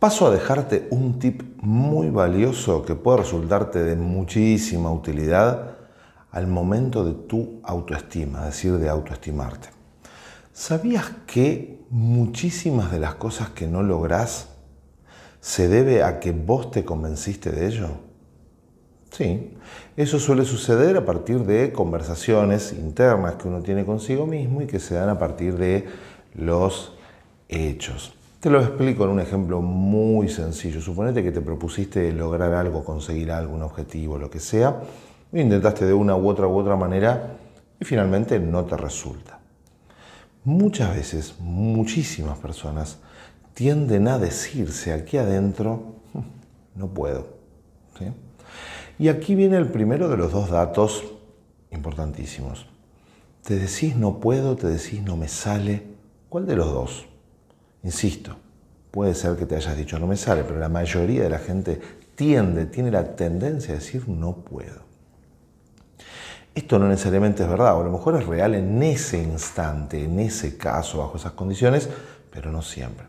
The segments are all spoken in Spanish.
Paso a dejarte un tip muy valioso que puede resultarte de muchísima utilidad al momento de tu autoestima, es decir, de autoestimarte. ¿Sabías que muchísimas de las cosas que no lográs se debe a que vos te convenciste de ello? Sí, eso suele suceder a partir de conversaciones internas que uno tiene consigo mismo y que se dan a partir de los hechos. Te lo explico en un ejemplo muy sencillo. Suponete que te propusiste lograr algo, conseguir algo, un objetivo, lo que sea, e intentaste de una u otra u otra manera y finalmente no te resulta. Muchas veces, muchísimas personas tienden a decirse aquí adentro, hmm, no puedo. Y aquí viene el primero de los dos datos importantísimos. Te decís no puedo, te decís no me sale. ¿Cuál de los dos? Insisto, puede ser que te hayas dicho no me sale, pero la mayoría de la gente tiende, tiene la tendencia a decir no puedo. Esto no necesariamente es verdad, o a lo mejor es real en ese instante, en ese caso, bajo esas condiciones, pero no siempre.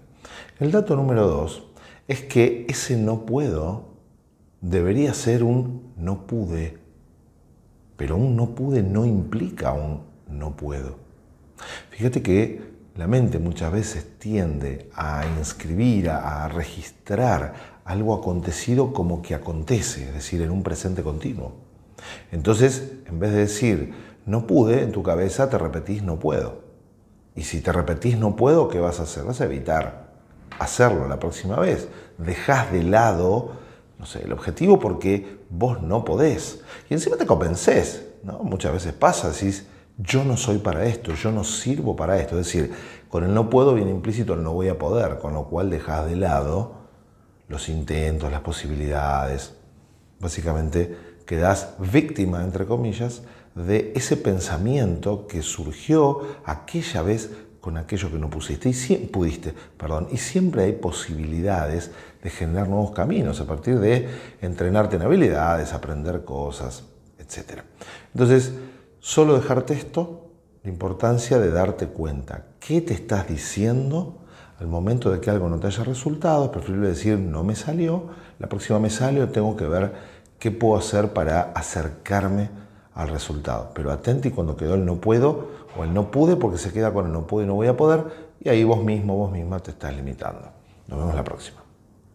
El dato número dos es que ese no puedo debería ser un no pude, pero un no pude no implica un no puedo. Fíjate que la mente muchas veces tiende a inscribir, a, registrar algo acontecido como que acontece, es decir, en un presente continuo. Entonces, en vez de decir no pude, en tu cabeza te repetís no puedo. Y si te repetís no puedo, ¿qué vas a hacer? Vas a evitar hacerlo la próxima vez. Dejas de lado, no sé, el objetivo porque vos no podés. Y encima te convences, ¿no? Muchas veces pasa, decís, yo no soy para esto, yo no sirvo para esto. Es decir, con el no puedo viene implícito el no voy a poder, con lo cual dejas de lado los intentos, las posibilidades. Básicamente quedas víctima, entre comillas, de ese pensamiento que surgió aquella vez con aquello que no pusiste y pudiste, perdón, y siempre hay posibilidades de generar nuevos caminos a partir de entrenarte en habilidades, aprender cosas, etc. Entonces, Solo dejarte esto, la importancia de darte cuenta qué te estás diciendo al momento de que algo no te haya resultado. Es preferible decir no me salió, la próxima me sale tengo que ver qué puedo hacer para acercarme al resultado. Pero atenti cuando quedó el no puedo o el no pude porque se queda con el no puedo y no voy a poder y ahí vos mismo, vos misma te estás limitando. Nos vemos la próxima.